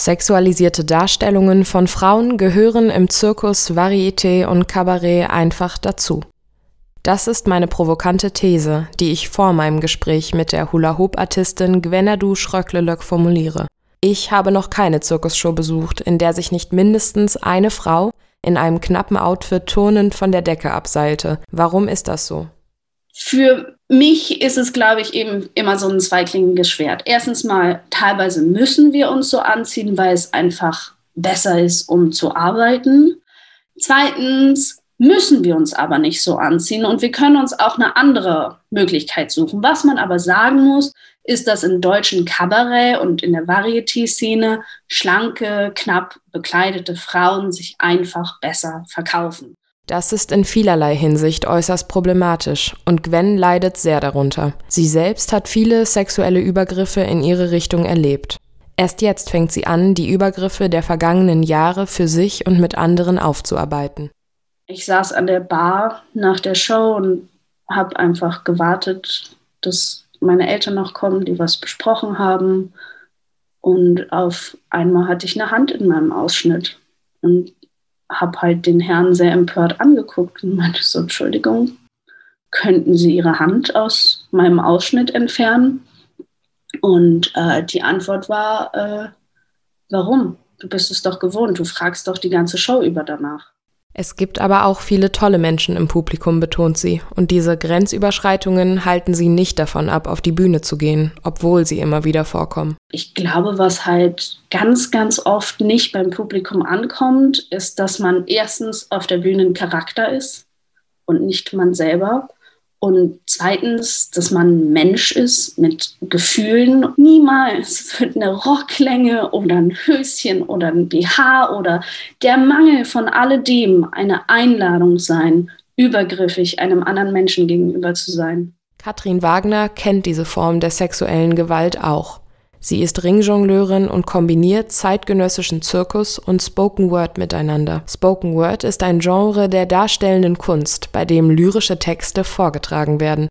Sexualisierte Darstellungen von Frauen gehören im Zirkus, Varieté und Kabarett einfach dazu. Das ist meine provokante These, die ich vor meinem Gespräch mit der Hula-Hoop-Artistin Gwenadu Schröcklelöck formuliere. Ich habe noch keine Zirkusshow besucht, in der sich nicht mindestens eine Frau in einem knappen Outfit turnend von der Decke abseilte. Warum ist das so? Für mich ist es, glaube ich, eben immer so ein zweiklingiges Schwert. Erstens mal, teilweise müssen wir uns so anziehen, weil es einfach besser ist, um zu arbeiten. Zweitens müssen wir uns aber nicht so anziehen und wir können uns auch eine andere Möglichkeit suchen. Was man aber sagen muss, ist, dass im deutschen Kabarett und in der Varieté-Szene schlanke, knapp bekleidete Frauen sich einfach besser verkaufen. Das ist in vielerlei Hinsicht äußerst problematisch und Gwen leidet sehr darunter. Sie selbst hat viele sexuelle Übergriffe in ihre Richtung erlebt. Erst jetzt fängt sie an, die Übergriffe der vergangenen Jahre für sich und mit anderen aufzuarbeiten ich saß an der Bar nach der Show und habe einfach gewartet, dass meine Eltern noch kommen, die was besprochen haben. Und auf einmal hatte ich eine Hand in meinem Ausschnitt und habe halt den Herrn sehr empört angeguckt und meinte so, Entschuldigung, könnten Sie Ihre Hand aus meinem Ausschnitt entfernen? Und äh, die Antwort war, äh, warum? Du bist es doch gewohnt, du fragst doch die ganze Show über danach. Es gibt aber auch viele tolle Menschen im Publikum, betont sie, und diese Grenzüberschreitungen halten sie nicht davon ab, auf die Bühne zu gehen, obwohl sie immer wieder vorkommen. Ich glaube, was halt ganz, ganz oft nicht beim Publikum ankommt, ist, dass man erstens auf der Bühne ein Charakter ist und nicht man selber. Und zweitens, dass man Mensch ist mit Gefühlen. Niemals wird eine Rocklänge oder ein Höschen oder ein BH oder der Mangel von alledem eine Einladung sein, übergriffig einem anderen Menschen gegenüber zu sein. Katrin Wagner kennt diese Form der sexuellen Gewalt auch. Sie ist Ringjongleurin und kombiniert zeitgenössischen Zirkus und Spoken Word miteinander. Spoken Word ist ein Genre der darstellenden Kunst, bei dem lyrische Texte vorgetragen werden.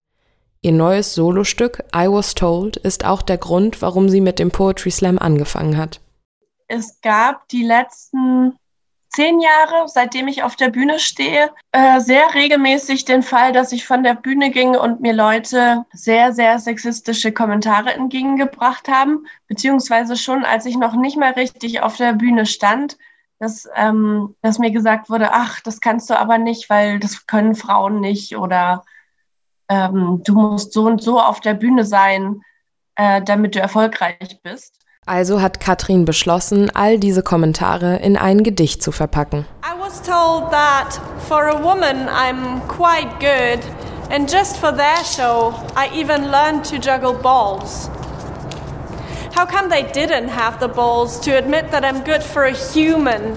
Ihr neues Solostück I Was Told ist auch der Grund, warum sie mit dem Poetry Slam angefangen hat. Es gab die letzten zehn Jahre, seitdem ich auf der Bühne stehe, äh, sehr regelmäßig den Fall, dass ich von der Bühne ging und mir Leute sehr, sehr sexistische Kommentare entgegengebracht haben, beziehungsweise schon, als ich noch nicht mehr richtig auf der Bühne stand, dass, ähm, dass mir gesagt wurde, ach, das kannst du aber nicht, weil das können Frauen nicht oder ähm, du musst so und so auf der Bühne sein, äh, damit du erfolgreich bist. Also hat Katrin beschlossen, all diese Kommentare in ein Gedicht zu verpacken. I was told that for a woman I'm quite good and just for their show I even learned to juggle balls. How come they didn't have the balls to admit that I'm good for a human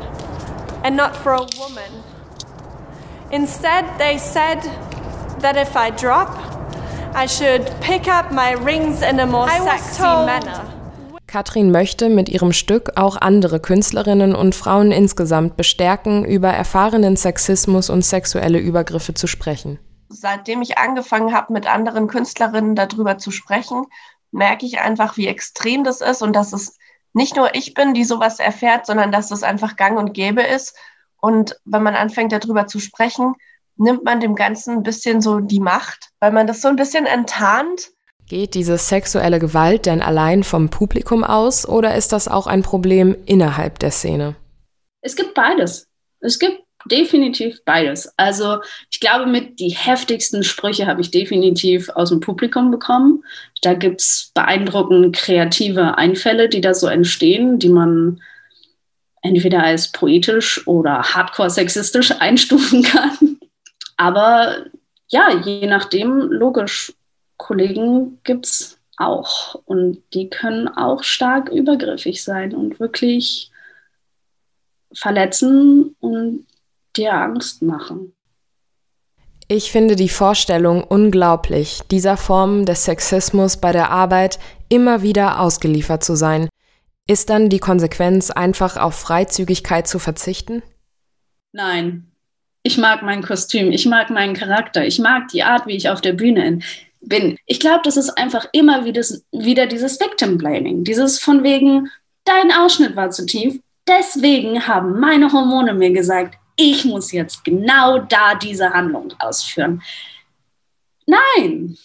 and not for a woman? Instead, they said that if I drop, I should pick up my rings in a more sexy manner. Katrin möchte mit ihrem Stück auch andere Künstlerinnen und Frauen insgesamt bestärken, über erfahrenen Sexismus und sexuelle Übergriffe zu sprechen. Seitdem ich angefangen habe, mit anderen Künstlerinnen darüber zu sprechen, merke ich einfach, wie extrem das ist und dass es nicht nur ich bin, die sowas erfährt, sondern dass es einfach gang und gäbe ist. Und wenn man anfängt, darüber zu sprechen, nimmt man dem Ganzen ein bisschen so die Macht, weil man das so ein bisschen enttarnt Geht diese sexuelle Gewalt denn allein vom Publikum aus oder ist das auch ein Problem innerhalb der Szene? Es gibt beides. Es gibt definitiv beides. Also ich glaube, mit die heftigsten Sprüche habe ich definitiv aus dem Publikum bekommen. Da gibt es beeindruckend kreative Einfälle, die da so entstehen, die man entweder als poetisch oder hardcore sexistisch einstufen kann. Aber ja, je nachdem, logisch, Kollegen gibt es auch. Und die können auch stark übergriffig sein und wirklich verletzen und dir Angst machen. Ich finde die Vorstellung unglaublich, dieser Form des Sexismus bei der Arbeit immer wieder ausgeliefert zu sein. Ist dann die Konsequenz einfach auf Freizügigkeit zu verzichten? Nein. Ich mag mein Kostüm, ich mag meinen Charakter, ich mag die Art, wie ich auf der Bühne bin bin. Ich glaube, das ist einfach immer wieder, wieder dieses Victim Blaming, dieses von wegen, dein Ausschnitt war zu tief. Deswegen haben meine Hormone mir gesagt, ich muss jetzt genau da diese Handlung ausführen. Nein,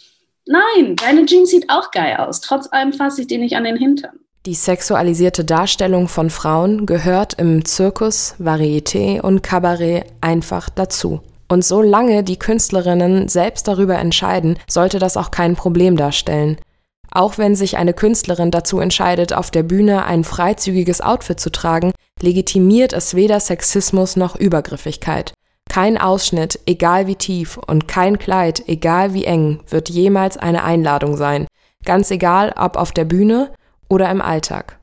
nein, deine Jeans sieht auch geil aus. Trotz allem fasse ich dir nicht an den Hintern. Die sexualisierte Darstellung von Frauen gehört im Zirkus, Varieté und Kabarett einfach dazu. Und solange die Künstlerinnen selbst darüber entscheiden, sollte das auch kein Problem darstellen. Auch wenn sich eine Künstlerin dazu entscheidet, auf der Bühne ein freizügiges Outfit zu tragen, legitimiert es weder Sexismus noch Übergriffigkeit. Kein Ausschnitt, egal wie tief, und kein Kleid, egal wie eng, wird jemals eine Einladung sein, ganz egal ob auf der Bühne oder im Alltag.